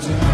见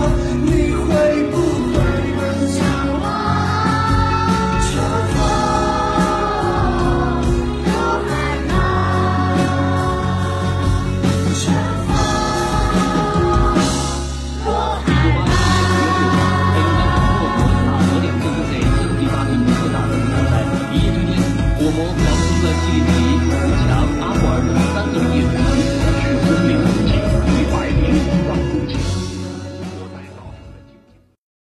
Oh.